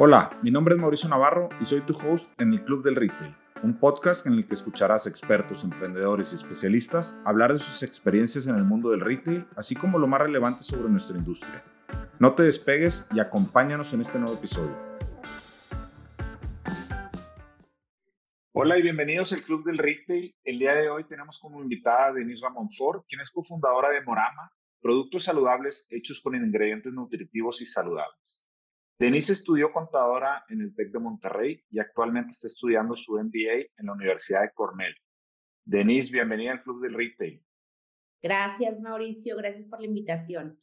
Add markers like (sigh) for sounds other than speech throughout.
Hola, mi nombre es Mauricio Navarro y soy tu host en el Club del Retail, un podcast en el que escucharás expertos, emprendedores y especialistas hablar de sus experiencias en el mundo del retail, así como lo más relevante sobre nuestra industria. No te despegues y acompáñanos en este nuevo episodio. Hola y bienvenidos al Club del Retail. El día de hoy tenemos como invitada a Denise Ramón Ford, quien es cofundadora de Morama, productos saludables hechos con ingredientes nutritivos y saludables. Denise estudió contadora en el TEC de Monterrey y actualmente está estudiando su MBA en la Universidad de Cornell. Denise, bienvenida al Club del Retail. Gracias, Mauricio. Gracias por la invitación.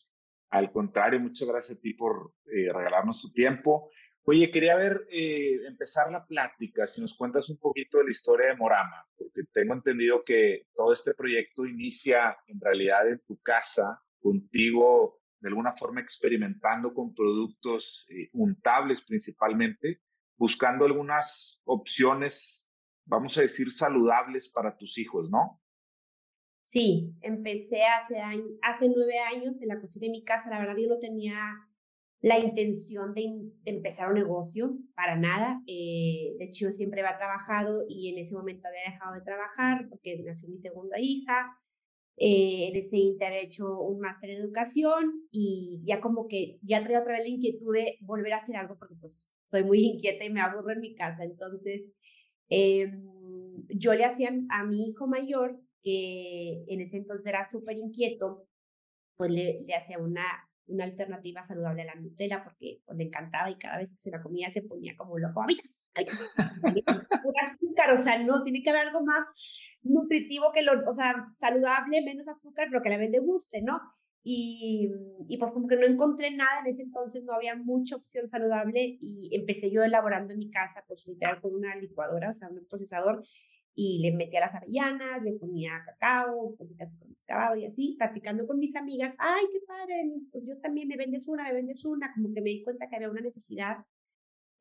Al contrario, muchas gracias a ti por eh, regalarnos tu tiempo. Oye, quería ver, eh, empezar la plática, si nos cuentas un poquito de la historia de Morama, porque tengo entendido que todo este proyecto inicia en realidad en tu casa, contigo de alguna forma experimentando con productos eh, untables principalmente, buscando algunas opciones, vamos a decir, saludables para tus hijos, ¿no? Sí, empecé hace, hace nueve años en la cocina de mi casa. La verdad, yo no tenía la intención de, empezar un negocio, para nada. Eh, de hecho, siempre había trabajado y en ese momento había dejado de trabajar porque nació mi segunda hija. Eh, en ese inter he hecho un máster en educación y ya como que ya traía otra vez la inquietud de volver a hacer algo porque pues soy muy (laughs) inquieta y me aburro en mi casa. Entonces, em, yo le hacía a mi hijo mayor, que en ese entonces era súper inquieto, pues le, le hacía una, una alternativa saludable a la Nutella porque pues, le encantaba y cada vez que se la comía se ponía como loco. ¡Ay, (laughs) azúcar! O sea, no, tiene que haber algo más nutritivo que lo, o sea, saludable, menos azúcar, pero que a la vez le guste, ¿no? Y, y, pues como que no encontré nada en ese entonces, no había mucha opción saludable y empecé yo elaborando en mi casa, pues literal con una licuadora, o sea, un procesador, y le metía las avellanas, le ponía cacao, de azúcar y así, practicando con mis amigas, ay, qué padre, pues yo también me vendes una, me vendes una, como que me di cuenta que había una necesidad.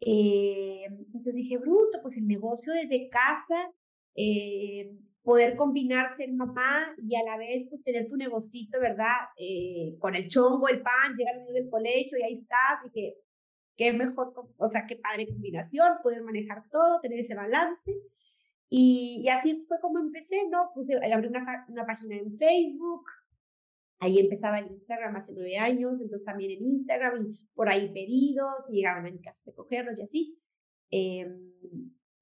Eh, entonces dije, bruto, pues el negocio desde casa, eh, poder combinar ser mamá y a la vez pues tener tu negocito, ¿verdad? Eh, con el chongo, el pan, llegar al del colegio y ahí estás, y que qué mejor, o sea, qué padre combinación, poder manejar todo, tener ese balance. Y, y así fue como empecé, ¿no? Puse, abrí una, una página en Facebook, ahí empezaba el Instagram hace nueve años, entonces también en Instagram y por ahí pedidos y llegaban a mi casa a recogerlos y así. Em,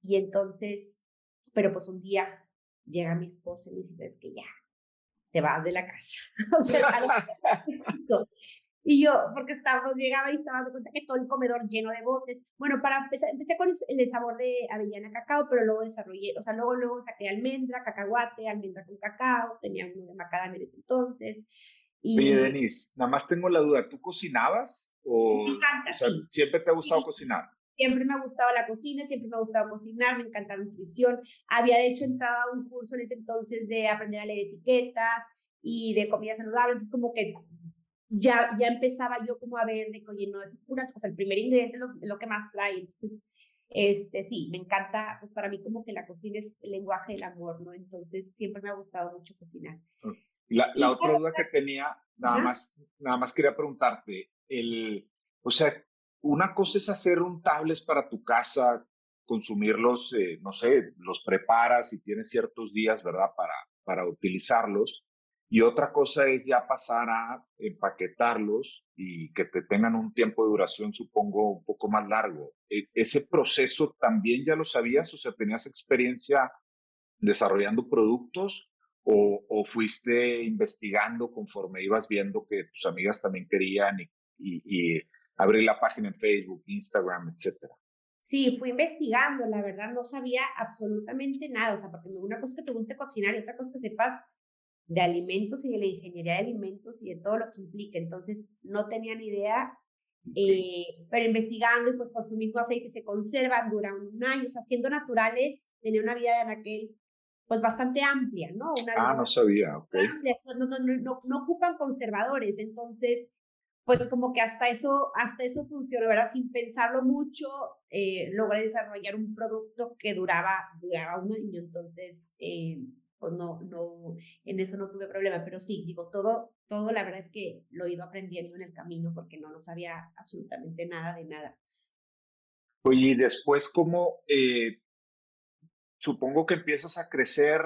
y entonces, pero pues un día llega mi esposo y me dice, es que ya, te vas de la casa. (laughs) o sea, (laughs) y yo, porque estábamos, llegaba y estaba de cuenta que todo el comedor lleno de botes. Bueno, para empezar, empecé con el sabor de avellana cacao, pero luego desarrollé, o sea, luego, luego saqué almendra, cacahuate, almendra con cacao, tenía uno de macadamia en ese entonces. Y... Oye, Denise, nada más tengo la duda, ¿tú cocinabas? O, me encanta, o sea, ¿Siempre te ha gustado cocinar? Siempre me ha gustado la cocina, siempre me ha gustado cocinar, me encanta la nutrición. Había de hecho entrado a un curso en ese entonces de aprender a leer etiquetas y de comida saludable, entonces como que ya, ya empezaba yo como a ver de que, oye, no, eso es pura cosa, el primer ingrediente es lo, lo, que más trae, entonces, este, sí, me encanta, pues para mí como que la cocina es el lenguaje del amor, ¿no? Entonces, siempre me ha gustado mucho cocinar. La, la otra duda que tenía, nada más, nada más quería preguntarte, el, o sea, una cosa es hacer un tablets para tu casa, consumirlos, eh, no sé, los preparas y tienes ciertos días, ¿verdad? Para, para utilizarlos. Y otra cosa es ya pasar a empaquetarlos y que te tengan un tiempo de duración, supongo, un poco más largo. E, ¿Ese proceso también ya lo sabías? O sea, ¿tenías experiencia desarrollando productos o, o fuiste investigando conforme ibas viendo que tus amigas también querían y abrir la página en Facebook, Instagram, etcétera. Sí, fui investigando, la verdad no sabía absolutamente nada, o sea, porque una cosa es que te guste cocinar y otra cosa es que sepas de alimentos y de la ingeniería de alimentos y de todo lo que implica, entonces no tenía ni idea, eh, pero investigando y pues por su mismo aceite se conservan, duran un año, o sea, siendo naturales, tenía una vida de anaquel pues bastante amplia, ¿no? Una ah, no sabía, ok. no, no, no, no ocupan conservadores, entonces pues como que hasta eso, hasta eso funcionó, ¿verdad? Sin pensarlo mucho, eh, logré desarrollar un producto que duraba, duraba un año, entonces, eh, pues no, no, en eso no tuve problema, pero sí, digo, todo, todo la verdad es que lo he ido aprendiendo en el camino porque no, no sabía absolutamente nada de nada. Oye, y después, ¿cómo, eh, supongo que empiezas a crecer,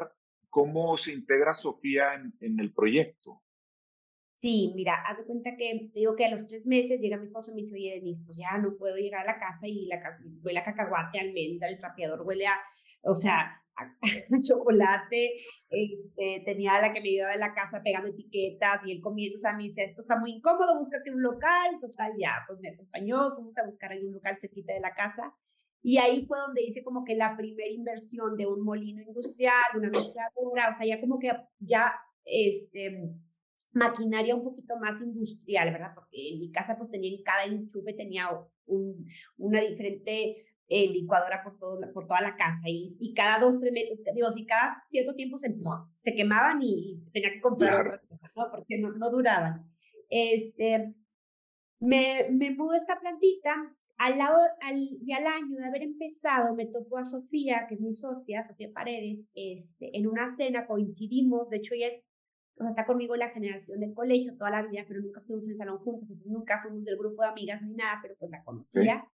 cómo se integra Sofía en el proyecto? Sí, mira, haz de cuenta que te digo que a los tres meses llega mi esposo y me dice, oye, Denise, pues ya no puedo llegar a la casa y la casa huele a cacahuate, almendra, el trapeador huele a, o sea, a, (laughs) chocolate, este, tenía la que me iba de la casa pegando etiquetas y él comiendo, o sea, me dice, esto está muy incómodo, búscate un local, total, ya, pues me acompañó, fuimos a buscar en un local cerquita de la casa y ahí fue donde hice como que la primera inversión de un molino industrial, una mezcladora, o sea, ya como que ya, este, maquinaria un poquito más industrial, ¿verdad? Porque en mi casa pues tenía en cada enchufe tenía un, una diferente eh, licuadora por, todo, por toda la casa y, y cada dos, tres meses, digo, si cada cierto tiempo se, se quemaban y, tenía que comprar otra cosa, ¿no? Porque no, no duraban. Este, me, me mudó esta plantita, al lado, al, y al año de haber empezado, me tocó a Sofía, que es mi socia, Sofía Paredes, este, en una cena coincidimos, de hecho ella es o sea, está conmigo en la generación del colegio toda la vida, pero nunca estuvimos en el salón juntos, entonces nunca fuimos del grupo de amigas ni nada, pero pues la conocía.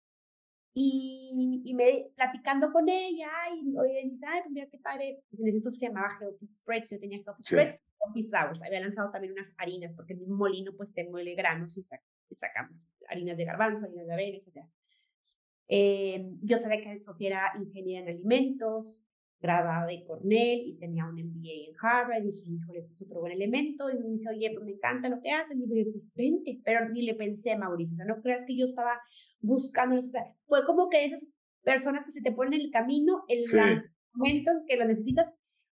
Y, y, me platicando con ella, y oye, dice, ay, pues mira qué padre, pues en ese entonces se llamaba Healthy Spreads, yo tenía Healthy sí. Spreads, Healthy Flowers, había lanzado también unas harinas, porque el mismo molino pues te muele granos y, y sacamos harinas de garbanzo, harinas de avena, etc. Eh, yo sabía que Sofía era ingeniera en alimentos, graduada de Cornell y tenía un MBA en Harvard. Y dije, híjole, es súper buen elemento. Y me dice, oye, pues me encanta lo que hacen. Y dije, pues vente. Pero ni le pensé, Mauricio. O sea, no creas que yo estaba buscando. O sea, fue como que esas personas que se te ponen en el camino, el momento en que lo necesitas.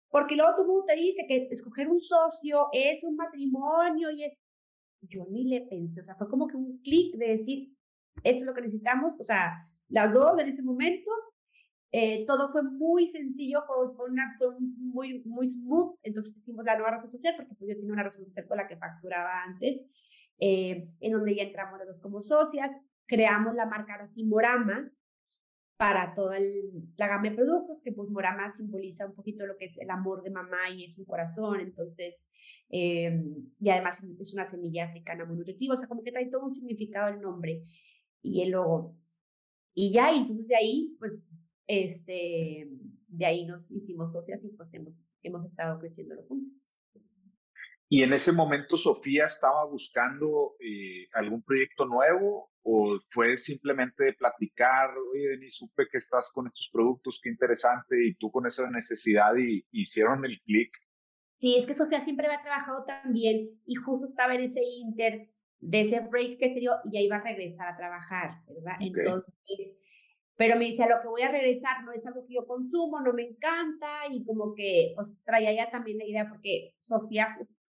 Porque luego todo mundo te dice que escoger un socio es un matrimonio y es. Yo ni le pensé. O sea, fue como que un clic de decir, esto es lo que necesitamos. O sea, las dos en ese momento eh, todo fue muy sencillo, fue, una, fue muy, muy smooth, entonces hicimos la nueva razón social porque pues, yo tenía una razón social con la que facturaba antes, eh, en donde ya entramos los dos como socias, creamos la marca así Morama para toda la gama de productos, que pues Morama simboliza un poquito lo que es el amor de mamá y es un corazón, entonces, eh, y además es una semilla africana muy nutritiva, o sea, como que trae todo un significado el nombre y el logo. Y ya, entonces de ahí, pues este, de ahí nos hicimos socias y pues hemos, hemos estado creciendo juntos. ¿Y en ese momento Sofía estaba buscando eh, algún proyecto nuevo o fue simplemente de platicar, oye, Denis, supe que estás con estos productos, qué interesante, y tú con esa necesidad y hicieron el clic? Sí, es que Sofía siempre había trabajado también y justo estaba en ese inter de ese break que se dio y ya iba a regresar a trabajar, ¿verdad? Entonces, pero me decía, lo que voy a regresar no es algo que yo consumo, no me encanta, y como que pues traía ya también la idea, porque Sofía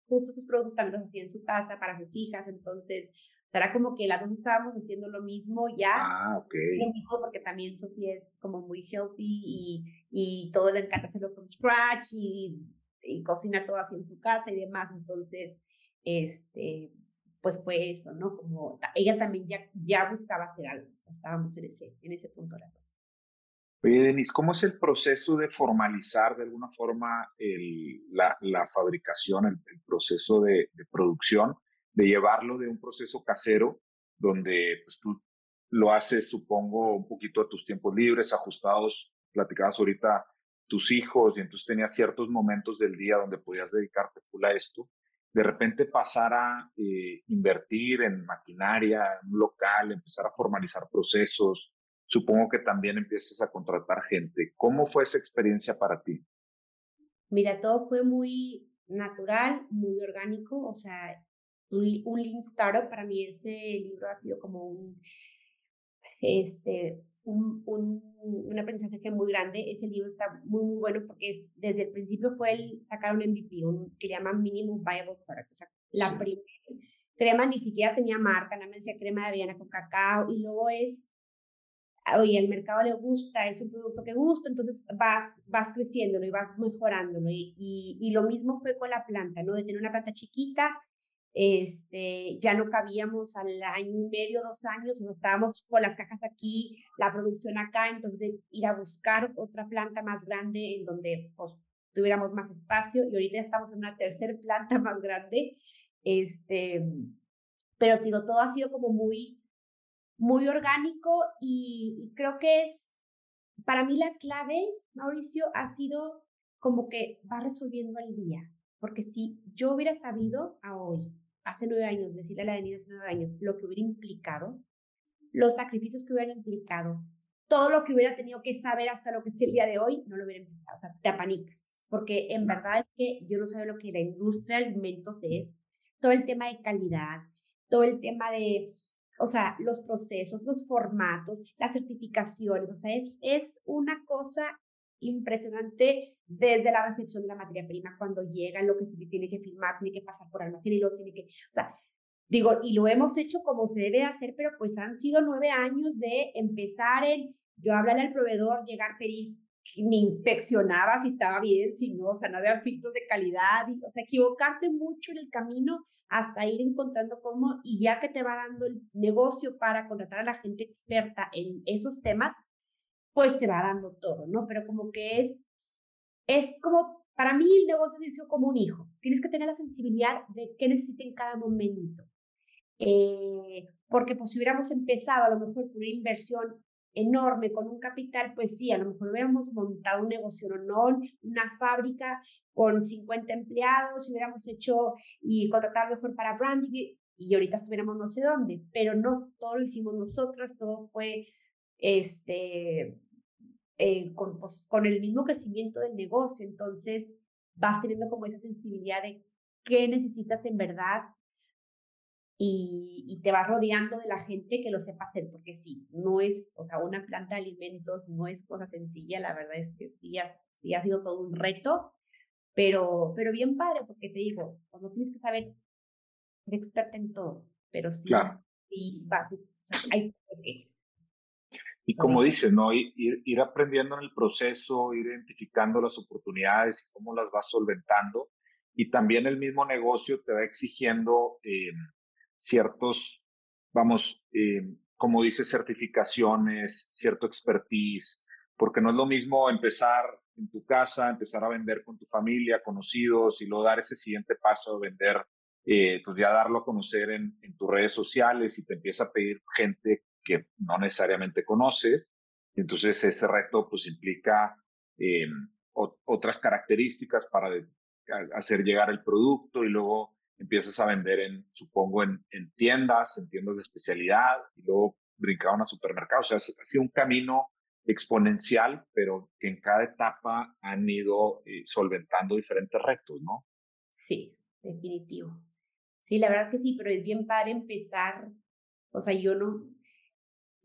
justo esos productos también los hacía en su casa para sus hijas, entonces, o sea, era como que las dos estábamos haciendo lo mismo ya, ah, okay. lo mismo porque también Sofía es como muy healthy y, y todo le encanta hacerlo from scratch y, y cocina todo así en su casa y demás, entonces, este, pues fue eso, ¿no? Como ella también ya, ya buscaba hacer algo, o sea, estábamos en ese, en ese punto de la cosa. Oye, Denise, ¿cómo es el proceso de formalizar de alguna forma el, la, la, fabricación, el, el proceso de, de, producción, de llevarlo de un proceso casero, donde pues, tú lo haces, supongo, un poquito a tus tiempos libres, ajustados, platicabas ahorita tus hijos, y entonces tenías ciertos momentos del día donde podías dedicarte full a esto, de repente pasar a eh, invertir en maquinaria, en un local, empezar a formalizar procesos, supongo que también empieces a contratar gente. ¿Cómo fue esa experiencia para ti? Mira, todo fue muy natural, muy orgánico, o sea, un, un Lean Startup para mí ese libro ha sido como un, este, un, un, un, aprendizaje muy grande. Ese libro está muy, muy bueno porque es, desde el principio fue el sacar un MVP, un, que llama Minimum Viable Product. O sea, la primera crema ni siquiera tenía marca, nada más decía crema de avena con cacao y luego es, oye, al mercado le gusta, es un producto que gusta, entonces vas, vas creciéndolo y vas mejorándolo. Y, y, y lo mismo fue con la planta, ¿no? De tener una planta chiquita este, ya no cabíamos al año y medio, dos años, o sea, estábamos con las cajas aquí, la producción acá, entonces ir a buscar otra planta más grande en donde pues, tuviéramos más espacio y ahorita estamos en una tercera planta (laughs) más grande, este, pero digo, todo ha sido como muy muy orgánico y, creo que es, para mí la clave, Mauricio, ha sido como que va resolviendo el día. Porque si yo hubiera sabido a hoy, hace nueve años, decirle a la avenida hace nueve años, lo que hubiera implicado, los sacrificios que hubieran implicado, todo lo que hubiera tenido que saber hasta lo que es el día de hoy, no lo hubiera empezado. O sea, te apanicas. Porque en verdad es que yo no sabía lo que la industria de alimentos es. Todo el tema de calidad, todo el tema de, o sea, los procesos, los formatos, las certificaciones. O sea, es, es una cosa impresionante desde la recepción de la materia prima, cuando llega, lo que tiene que firmar, tiene que pasar por almacén y lo tiene que, o sea, digo, y lo hemos hecho como se debe hacer, pero pues han sido nueve años de empezar en, yo hablarle al proveedor, llegar, pedir, ni inspeccionaba si estaba bien, si no, o sea, no había filtros de calidad, o sea, equivocarte mucho en el camino hasta ir encontrando cómo, y ya que te va dando el negocio para contratar a la gente experta en esos temas, pues te va dando todo, ¿no? Pero como que es es como, para mí el negocio es como un hijo. Tienes que tener la sensibilidad de qué necesita en cada momento. Eh, porque pues si hubiéramos empezado a lo mejor por una inversión enorme con un capital, pues sí, a lo mejor hubiéramos montado un negocio no, una fábrica con 50 empleados, hubiéramos hecho y contratado mejor para branding y ahorita estuviéramos no sé dónde, pero no, todo lo hicimos nosotros, todo fue este eh, con, pues, con el mismo crecimiento del negocio. Entonces, vas teniendo como esa sensibilidad de qué necesitas en verdad y, y, te vas rodeando de la gente que lo sepa hacer, porque sí, no es, o sea, una planta de alimentos no es cosa sencilla, la verdad es que sí ha, sí ha sido todo un reto, pero, pero bien padre, porque te digo, cuando tienes que saber, ser experta en todo, pero sí, sí, básico, o sea, hay que y como dices, ¿no? Ir, ir, aprendiendo en el proceso, ir identificando las oportunidades y cómo las vas solventando. Y también el mismo negocio te va exigiendo eh, ciertos, vamos, eh, como dices, certificaciones, cierto expertise, porque no es lo mismo empezar en tu casa, empezar a vender con tu familia, conocidos, y luego dar ese siguiente paso de vender, eh, pues ya darlo a conocer en, en tus redes sociales y te empieza a pedir gente que no necesariamente conoces. Entonces ese reto pues implica eh, otras características para hacer llegar el producto y luego empiezas a vender en, supongo, en, en tiendas, en tiendas de especialidad y luego brincar a una supermercado. O sea, ha sido un camino exponencial, pero que en cada etapa han ido eh, solventando diferentes retos, ¿no? Sí, definitivo. Sí, la verdad que sí, pero es bien padre empezar. O sea, yo no,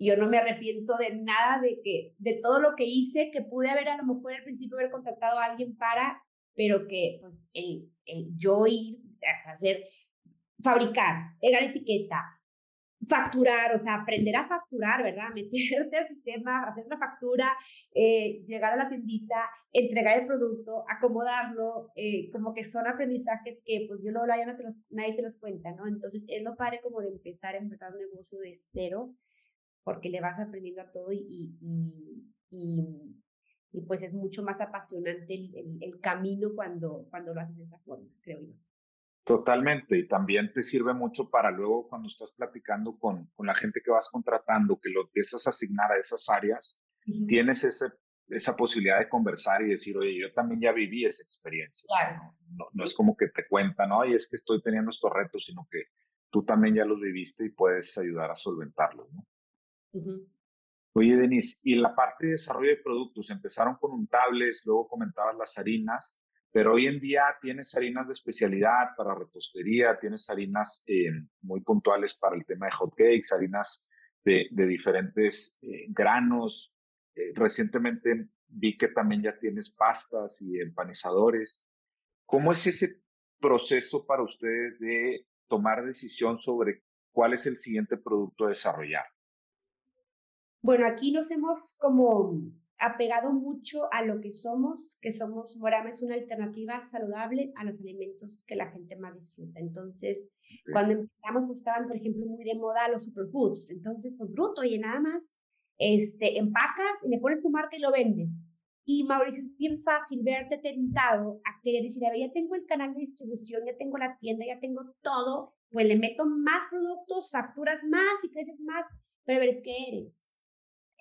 yo no me arrepiento de nada de que, de todo lo que hice, que pude haber a lo mejor al principio haber contactado a alguien para, pero que pues el, el yo ir a hacer, fabricar, pegar etiqueta, facturar, o sea, aprender a facturar, ¿verdad? (laughs) Meterte al sistema, hacer una factura, eh, llegar a la tiendita, entregar el producto, acomodarlo, eh, como que son aprendizajes que pues yo no lo no nadie te los cuenta, ¿no? Entonces es lo padre como de empezar a empezar un negocio de cero porque le vas aprendiendo a todo y, y, y, pues es mucho más apasionante el, el, camino cuando, cuando lo haces de esa forma, creo yo. Totalmente, y también te sirve mucho para luego cuando estás platicando con, con la gente que vas contratando, que lo empiezas a asignar a esas áreas, tienes ese, esa posibilidad de conversar y decir, oye, yo también ya viví esa experiencia. Claro. No, no, es como que te cuentan, ¿no? y es que estoy teniendo estos retos, sino que tú también ya los viviste y puedes ayudar a solventarlos, ¿no? Oye, Denise, y la parte de desarrollo de productos, empezaron con untables, luego comentabas las harinas, pero hoy en día tienes harinas de especialidad para repostería, tienes harinas eh, muy puntuales para el tema de hot cakes, harinas de, diferentes eh, granos. Eh, recientemente vi que también ya tienes pastas y empanizadores. ¿Cómo es ese proceso para ustedes de tomar decisión sobre cuál es el siguiente producto a desarrollar? Bueno, aquí nos hemos como apegado mucho a lo que somos, que somos, Morama es una alternativa saludable a los alimentos que la gente más disfruta. Entonces, cuando empezamos, pues estaban, por ejemplo, muy de moda los superfoods. Entonces, pues bruto, y nada más, este, empacas y le pones tu marca y lo vendes. Y Mauricio, es bien fácil verte tentado a querer decir, a ver, ya tengo el canal de distribución, ya tengo la tienda, ya tengo todo, pues le meto más productos, facturas más y creces más pero a ver, ¿qué eres?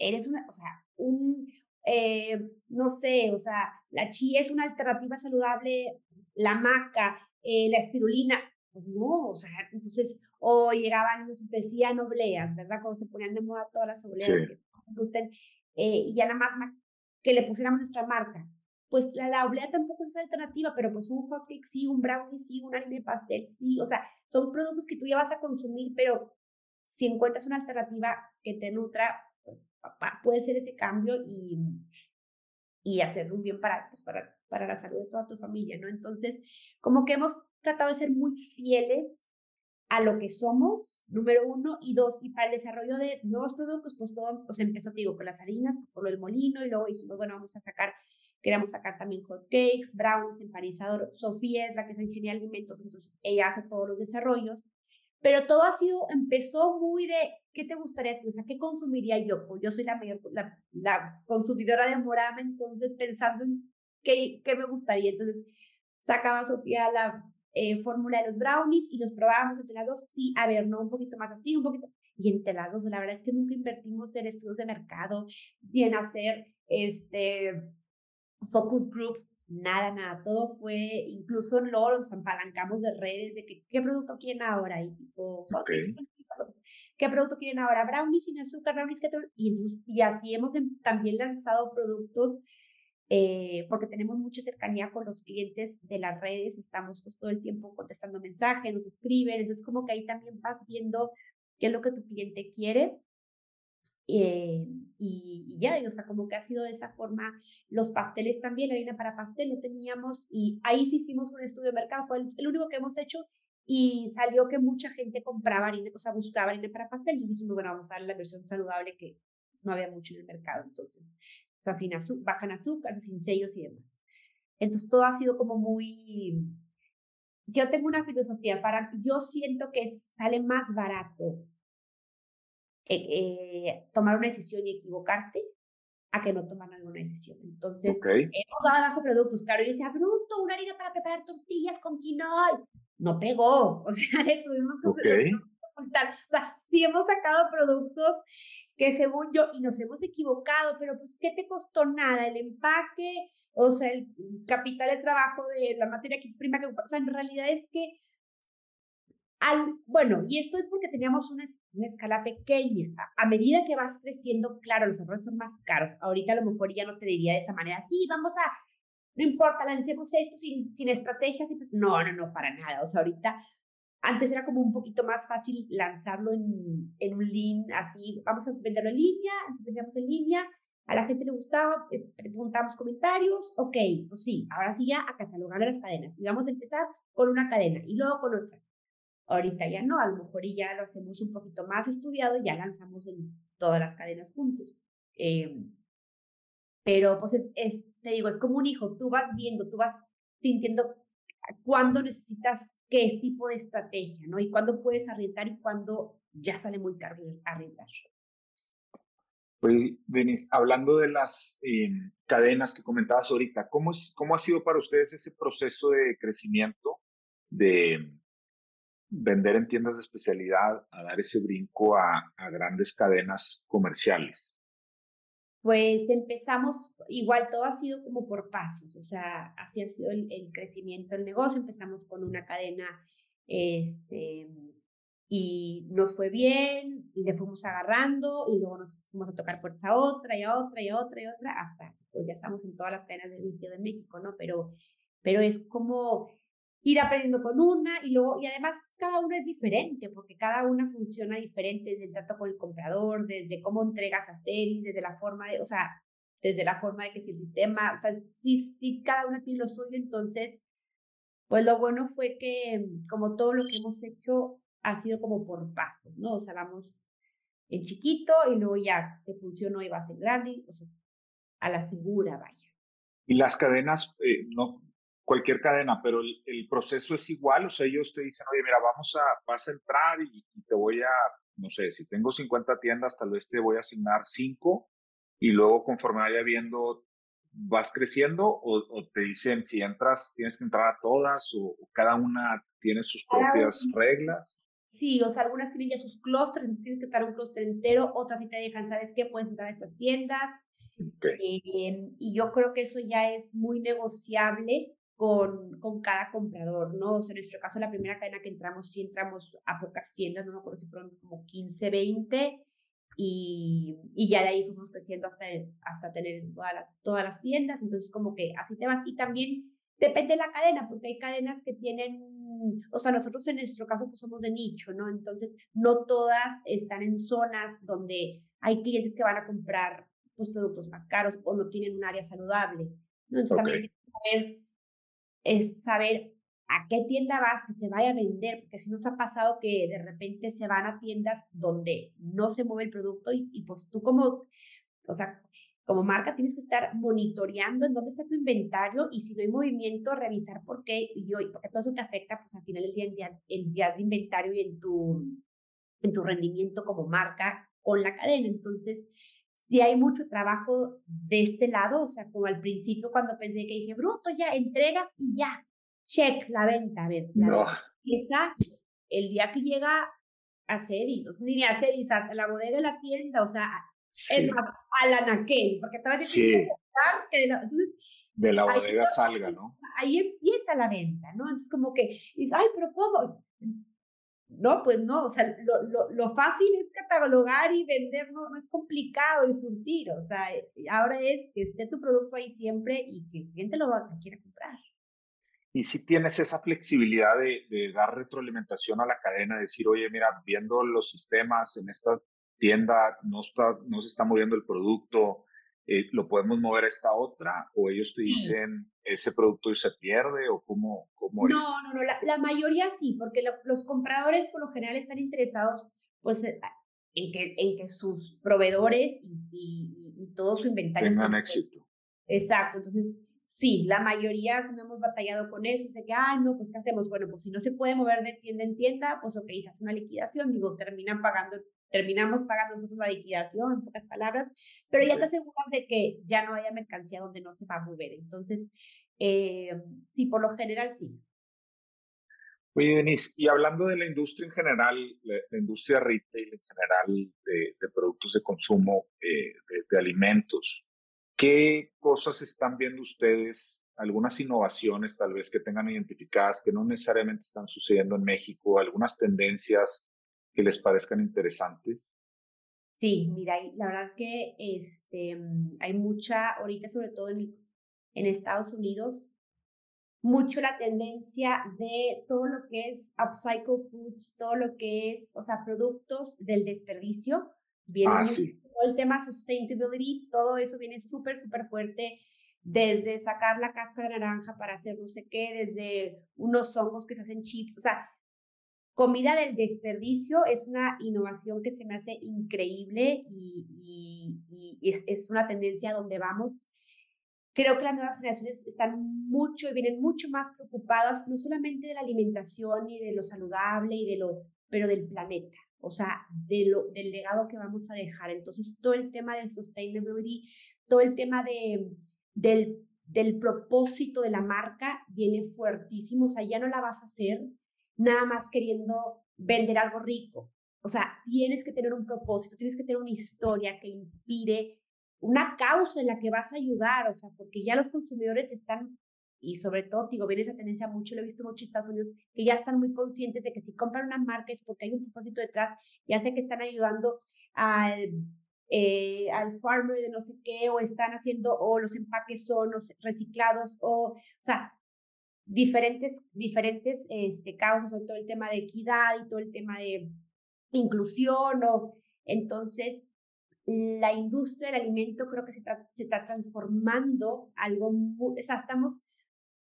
Eres una, o sea, un, eh, no sé, o sea, la chía es una alternativa saludable, la maca, eh, la espirulina, pues no, o sea, entonces, o llegaban, nos ofrecían obleas, ¿verdad? Cuando se ponían de moda todas las obleas que gluten, eh, y ya nada más que le pusiéramos nuestra marca. Pues la, la oblea tampoco es alternativa, pero pues un hotcake sí, un brownie sí, un harina de pastel sí, o sea, son productos que tú ya vas a consumir, pero si encuentras una alternativa que te nutra, pues, puede ser ese cambio y, y hacerlo bien para, pues, para, para la salud de toda tu familia, ¿no? Entonces, como que hemos tratado de ser muy fieles a lo que somos, número uno, y dos, y para el desarrollo de nuevos productos, pues todo pues empezó, digo, con las harinas, por lo del molino, y luego dijimos, bueno, vamos a sacar, queremos sacar también hot cakes, brownies, empanizador, Sofía es la que se ingeniera alimentos, entonces ella hace todos los desarrollos, pero todo ha sido, empezó muy de, ¿qué te gustaría O sea, ¿qué consumiría yo? Pues yo soy la mayor, la, consumidora de morama, entonces pensando en qué, qué me gustaría, entonces sacaba Sofía la eh, fórmula de los brownies y los probábamos entre las dos. Sí, a ver, no, un poquito más así, un poquito. Y entre las dos, la verdad es que nunca invertimos en estudios de mercado, ni en hacer este, focus groups, nada, nada. Todo fue, incluso luego nos apalancamos de redes de que, qué producto quieren ahora. Y tipo, ¿qué producto quieren ahora? Brownies sin azúcar, brownies que y, entonces, y así hemos em, también lanzado productos eh, porque tenemos mucha cercanía con los clientes de las redes, estamos pues, todo el tiempo contestando mensajes, nos escriben, entonces como que ahí también vas viendo qué es lo que tu cliente quiere. Eh, y, ya, o sea, como que ha sido de esa forma. Los pasteles también, la harina para pastel no teníamos, y ahí sí hicimos un estudio de mercado, fue el, único que hemos hecho, y salió que mucha gente compraba harina, o sea, buscaba harina para pastel, entonces dijimos, bueno, vamos a darle la versión saludable que no había mucho en el mercado, entonces o sea, sin azúcar, bajan azúcar, sin sellos y demás. Entonces todo ha sido como muy... Yo tengo una filosofía para, yo siento que sale más barato eh, eh, tomar una decisión y equivocarte a que no tomar alguna decisión. Entonces, hemos dado bajo productos, claro, y decía, bruto, una harina para preparar tortillas con quinoa. No pegó, (laughs) o sea, le tuvimos que okay. O sea, sí hemos sacado productos que según yo, y nos hemos equivocado, pero pues, ¿qué te costó nada? El empaque, o sea, el capital de trabajo de la materia prima que, o sea, en realidad es que, al, bueno, y esto es porque teníamos una, una escala pequeña. A, medida que vas creciendo, claro, los errores son más caros. Ahorita a lo mejor ya no te diría de esa manera, sí, vamos a, no importa, lancemos esto sin, sin estrategias. No, no, no, para nada. O sea, ahorita antes era como un poquito más fácil lanzarlo en, en un link así, vamos a venderlo en línea, entonces vendíamos en línea, a la gente le gustaba, eh, preguntamos comentarios, ok, pues sí, ahora sí ya a catalogar las cadenas. Y vamos a empezar con una cadena y luego con otra. Ahorita ya no, a lo mejor ya lo hacemos un poquito más estudiado y ya lanzamos en todas las cadenas juntos. Eh, pero pues es, es, te digo, es como un hijo, tú vas viendo, tú vas sintiendo cuándo necesitas qué tipo de estrategia, ¿no? Y cuándo puedes arriesgar y cuándo ya sale muy caro arriesgar. Pues, Denise, hablando de las em, cadenas que comentabas ahorita, ¿cómo, es, ¿cómo ha sido para ustedes ese proceso de crecimiento de vender en tiendas de especialidad a dar ese brinco a, grandes cadenas comerciales? Pues empezamos, igual todo ha sido como por pasos, o sea, así ha sido el, crecimiento del negocio. Empezamos con una cadena, este, y nos fue bien, le fuimos agarrando, y luego nos fuimos a tocar por esa otra, y a otra, y a otra, y a otra, hasta, pues ya estamos en todas las cadenas de retail de México, ¿no? Pero, pero es como ir aprendiendo con una y luego, y además cada una es diferente, porque cada una funciona diferente desde el trato con el comprador, desde cómo entregas a series, desde la forma de, o sea, desde la forma de que si el sistema, o sea, si, cada una tiene lo suyo, entonces, pues lo bueno fue que como todo lo que hemos hecho ha sido como por pasos, ¿no? O sea, vamos en chiquito y luego ya te funcionó y vas en grande, o sea, a la segura, vaya. Y las cadenas, eh, no, cualquier cadena, pero el, proceso es igual, o sea, ellos te dicen, oye, mira, vamos a, vas a entrar y, te voy a, no sé, si tengo 50 tiendas, tal vez te voy a asignar 5 y luego conforme vaya viendo, vas creciendo o, te dicen, si entras, tienes que entrar a todas o, cada una tiene sus propias reglas. Sí, o sea, algunas tienen ya sus clústeres, entonces tienes que estar un clúster entero, otras sí te dejan, ¿sabes qué? Puedes entrar a estas tiendas. Em, y yo creo que eso ya es muy negociable con, con cada comprador, ¿no? O sea, en nuestro caso, la primera cadena que entramos, sí entramos a pocas tiendas, no me acuerdo si fueron como 15, 20, y, y ya de ahí fuimos creciendo hasta, hasta tener todas las, todas las tiendas, entonces como que así te vas. Y también depende de la cadena, porque hay cadenas que tienen o sea, nosotros en nuestro caso pues somos de nicho, ¿no? Entonces, no todas están en zonas donde hay clientes que van a comprar pues productos más caros o no tienen un área saludable, ¿no? Entonces, también saber, es saber a qué tienda vas que se vaya a vender, porque si nos ha pasado que de repente se van a tiendas donde no se mueve el producto y, y pues tú como, o sea, como marca tienes que estar monitoreando en dónde está tu inventario y si no hay movimiento, revisar por qué, y porque todo eso te afecta, pues al final del día, en día, el día de inventario y en tu, en tu rendimiento como marca con la cadena. Entonces, si hay mucho trabajo de este lado, o sea, como al principio cuando pensé que dije, bruto, ya entregas y ya, check la venta, a ver, la no. venta el día que llega a Cedis, ni a a la bodega de la tienda, o sea, sí. a la naquel, porque diciendo que de la, entonces de la bodega salga, ¿no? Ahí empieza la venta, ¿no? Entonces como que dices, ay, pero ¿cómo? No, pues no, o sea, lo, lo, lo, fácil es catalogar y vender, no, no es complicado y surtir, o sea, ahora es que esté tu producto ahí siempre y que el cliente lo, quiera comprar. Y si tienes esa flexibilidad de, de, dar retroalimentación a la cadena, decir, oye, mira, viendo los sistemas en esta tienda no, está, no se está moviendo el producto, eh, ¿lo podemos mover a esta otra? ¿O ellos te dicen ese producto se pierde? ¿O cómo, cómo no, No, no, la, la, mayoría sí, porque los compradores por lo general están interesados pues, eh, en, que, en que sus proveedores y, y, y todo su inventario tengan éxito. Exacto, entonces sí, la mayoría no hemos batallado con eso, sé que, ay, no, pues ¿qué hacemos? Bueno, pues si no se puede mover de tienda en tienda, pues ok, se hace una liquidación, digo, terminan pagando terminamos pagando nosotros la liquidación, en pocas palabras, pero ya te aseguras de que ya no haya mercancía donde no se va a mover. Entonces, eh, sí, por lo general sí. Oye, Denise, y hablando de la industria en general, la, industria retail en general de, de productos de consumo, eh, de, de, alimentos, ¿qué cosas están viendo ustedes? Algunas innovaciones tal vez que tengan identificadas que no necesariamente están sucediendo en México, algunas tendencias que les parezcan interesantes? Sí, mira, la verdad que este, mm, hay mucha, ahorita sobre todo en, en Estados Unidos, mucho la tendencia de todo lo que es upcycle foods, todo lo que es, o sea, productos del desperdicio. Viene ah, sí. todo el tema sustainability, todo eso viene súper, súper fuerte, desde sacar la casca de naranja para hacer no sé qué, desde unos hongos que se hacen chips, o sea, Comida del desperdicio es una innovación que se me hace increíble y, es, una tendencia donde vamos. Creo que las nuevas generaciones están mucho y vienen mucho más preocupadas, no solamente de la alimentación y de lo saludable y de lo, pero del planeta, o sea, del legado que vamos a dejar. Entonces, todo el tema de sustainability, todo el tema de, del, del propósito de la marca viene fuertísimo, o sea, ya no la vas a hacer nada más queriendo vender algo rico. O sea, tienes que tener un propósito, tienes que tener una historia que inspire, una causa en la que vas a ayudar, o sea, porque ya los consumidores están, y sobre todo, digo, viene esa tendencia mucho, lo he visto mucho en Estados Unidos, que ya están muy conscientes de que si compran una marca es porque hay un propósito detrás, ya sé que están ayudando al, eh, al farmer de no sé qué, o están haciendo, o los empaques son reciclados, o, o sea, diferentes, diferentes este, causas, todo el tema de equidad y todo el tema de inclusión. O, entonces, la industria del alimento creo que se, se está transformando algo muy, o sea, estamos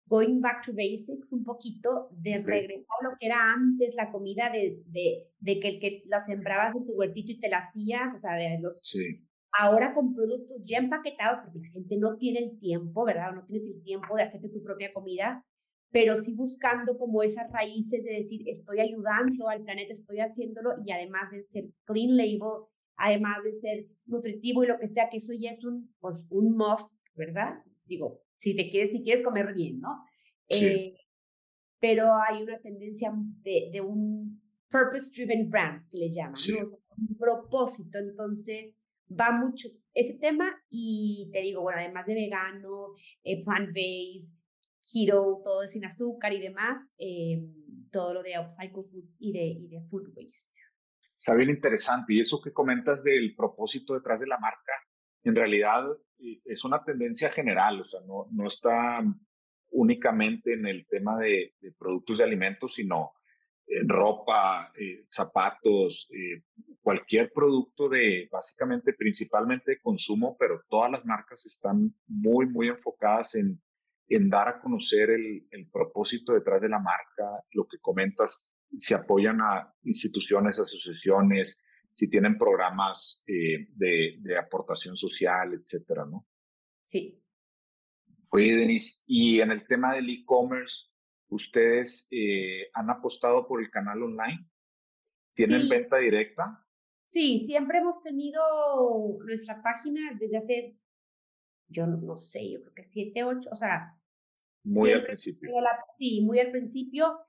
going back to basics un poquito, de regresar a lo que era antes la comida, de, de, de que el que la sembrabas en tu huertito y te la hacías, o sea, de los... Sí. Ahora con productos ya empaquetados, porque la gente no tiene el tiempo, ¿verdad? No tienes el tiempo de hacerte tu propia comida pero sí buscando como esas raíces de decir, estoy ayudando al planeta, estoy haciéndolo y además de ser clean label, además de ser nutritivo y lo que sea, que eso ya es un, pues, un must, ¿verdad? Digo, si te quieres, si quieres comer bien, ¿no? Sí. Eh, pero hay una tendencia de, de un purpose driven brands que les llaman, ¿no? un propósito. Entonces, va mucho ese tema y te digo, bueno, además de vegano, eh, plant-based, keto, todo sin azúcar y demás, eh, todo lo de upcycle foods y de, y de food waste. Está bien interesante. Y eso que comentas del propósito detrás de la marca, en realidad eh, es una tendencia general, o sea, no, no está únicamente en el tema de, productos de alimentos, sino ropa, eh, zapatos, eh, cualquier producto de, básicamente, principalmente de consumo, pero todas las marcas están muy, muy enfocadas en, en dar a conocer el, el, propósito detrás de la marca, lo que comentas, si apoyan a instituciones, asociaciones, si tienen programas eh, de, de, aportación social, etcétera, ¿no? Sí. Oye, Denise, y en el tema del e-commerce, ¿Ustedes eh, han apostado por el canal online? ¿Tienen venta directa? Sí, siempre hemos tenido nuestra página desde hace, yo no, sé, yo creo que siete, ocho, o sea. Muy al principio. sí, muy al principio.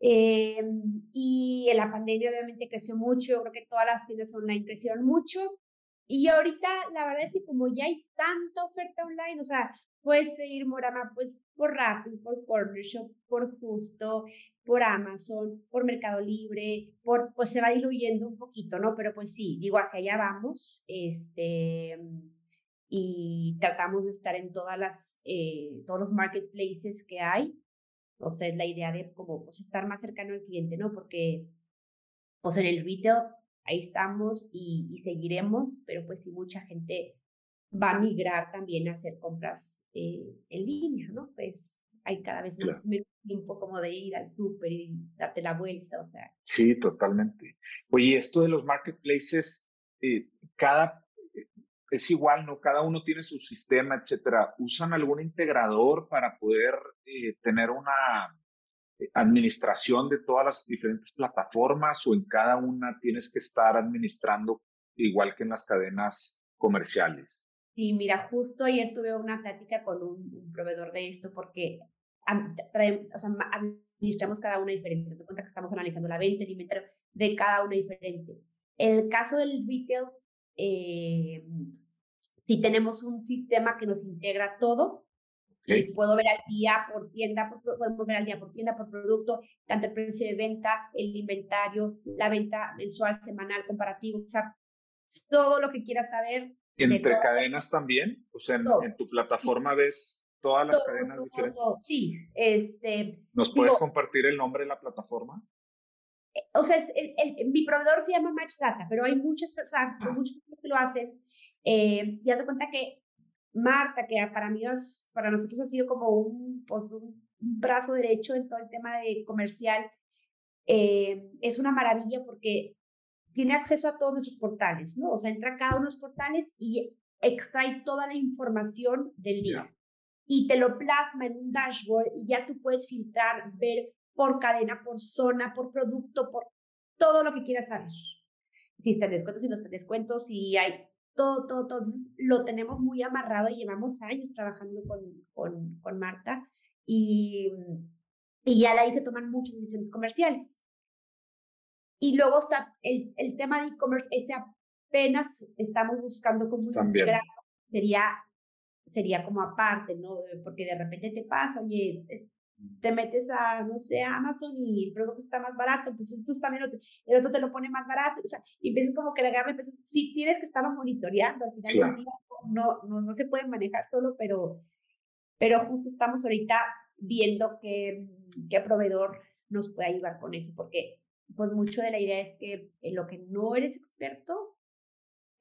Eh, y en la pandemia obviamente creció mucho, yo creo que todas las tiendas online crecieron mucho. Y ahorita la verdad es que como ya hay tanta oferta online, o sea, puedes pedir Morama pues por Rappi, por Corner Shop, por Justo, por Amazon, por Mercado Libre, por, pues se va diluyendo un poquito, ¿no? Pero pues sí, digo, hacia allá vamos, este, y tratamos de estar en todas las, eh, todos los marketplaces que hay, o sea, es la idea de como, pues estar más cercano al cliente, ¿no? Porque, pues en el retail, ahí estamos y, y seguiremos, pero pues sí, mucha gente va a migrar también a hacer compras eh, en línea, ¿no? Pues hay cada vez más tiempo como de ir al súper y darte la vuelta, o sea. Sí, totalmente. Oye, esto de los marketplaces, eh, cada, es igual, ¿no? Cada uno tiene su sistema, etcétera. ¿Usan algún integrador para poder tener una administración de todas las diferentes plataformas o en cada una tienes que estar administrando igual que en las cadenas comerciales? Sí, mira, justo ayer tuve una plática con un, proveedor de esto porque o sea, administramos cada una diferente. Te cuenta que estamos analizando la venta, el inventario de cada una diferente. El caso del retail, eh, si tenemos un sistema que nos integra todo, y puedo ver al día por tienda, por, podemos ver al día por tienda, por producto, tanto el precio de venta, el inventario, la venta mensual, semanal, comparativo, o sea, todo lo que quieras saber ¿Entre cadenas también? O sea, en, tu plataforma ves todas las cadenas diferentes. Sí, este. ¿Nos puedes compartir el nombre de la plataforma? Eh, o sea, el, mi proveedor se llama MatchData, pero hay muchas personas, ah. muchos que lo hacen. Eh, ya se cuenta que Marta, que para mí, para nosotros ha sido como un, pues, un brazo derecho en todo el tema de comercial, eh, es una maravilla porque tiene acceso a todos nuestros portales, ¿no? O sea, entra a cada uno de los portales y extrae toda la información del día. Y te lo plasma en un dashboard y ya tú puedes filtrar, ver por cadena, por zona, por producto, por todo lo que quieras saber. Si están descuentos, si no están descuentos, si hay todo, todo, todo. Entonces, lo tenemos muy amarrado y llevamos años trabajando con, con, con Marta y, y ya de ahí se toman muchas decisiones comerciales. Y luego está el, el tema de e-commerce, ese apenas estamos buscando como sería, sería como aparte, ¿no? Porque de repente te pasa, oye, te metes a, no sé, a Amazon y el producto está más barato, pues esto también el otro te lo pone más barato, o sea, y empiezas como que le agarras, empiezas, sí tienes que estarlo monitoreando, al final no, no, no se puede manejar solo, pero, pero justo estamos ahorita viendo qué, qué proveedor nos puede ayudar con eso, porque pues mucho de la idea es que en lo que no eres experto,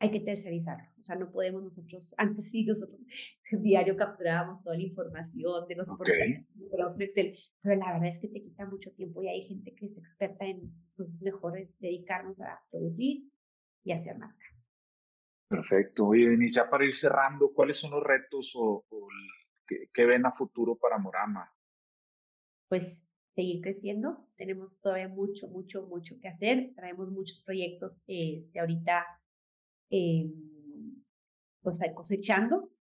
hay que tercerizarlo. O sea, no podemos nosotros, antes sí, nosotros (laughs) diario capturábamos toda la información de los okay. portales, Excel, pero la verdad es que te quita mucho tiempo y hay gente que es experta en, entonces mejor es dedicarnos a producir y hacer marca. Perfecto. Y Denise, ya para ir cerrando, ¿cuáles son los retos o, o qué ven a futuro para Morama? Pues seguir creciendo. Tenemos todavía mucho, mucho, mucho que hacer. Traemos muchos proyectos este, ahorita eh, pues, cosechando.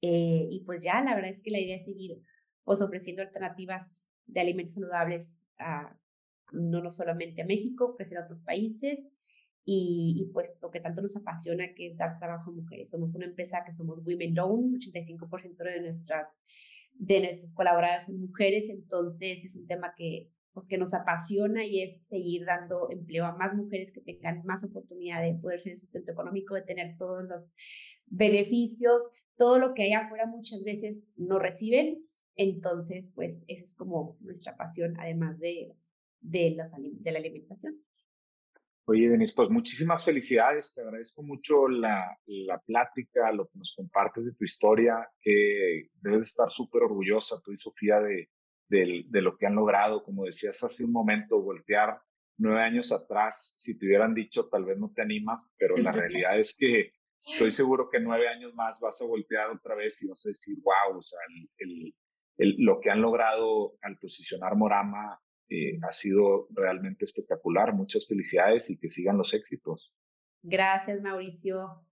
Eh, y pues ya, la verdad es que la idea es seguir pues, ofreciendo alternativas de alimentos saludables a, no, no solamente a México, crecer a otros países y, y, pues lo que tanto nos apasiona que es dar trabajo a mujeres. Somos una empresa que somos women owned, 85% de nuestras de nuestros colaboradores son mujeres, entonces es un tema que pues que nos apasiona y es seguir dando empleo a más mujeres que tengan más oportunidad de poder ser sustento económico, de tener todos los beneficios, todo lo que hay afuera muchas veces no reciben. Entonces, pues eso es como nuestra pasión, además de, de, los, de la alimentación. Oye, Denise, pues muchísimas felicidades. Te agradezco mucho la, la plática, lo que nos compartes de tu historia, que debes estar súper orgullosa tú y Sofía de, de, de, lo que han logrado. Como decías hace un momento, voltear nueve años atrás, si te hubieran dicho, tal vez no te animas, pero la realidad es que estoy seguro que nueve años más vas a voltear otra vez y vas a decir, wow, o sea, el, el, lo que han logrado al posicionar Morama eh, ha sido realmente espectacular. Muchas felicidades y que sigan los éxitos. Gracias, Mauricio.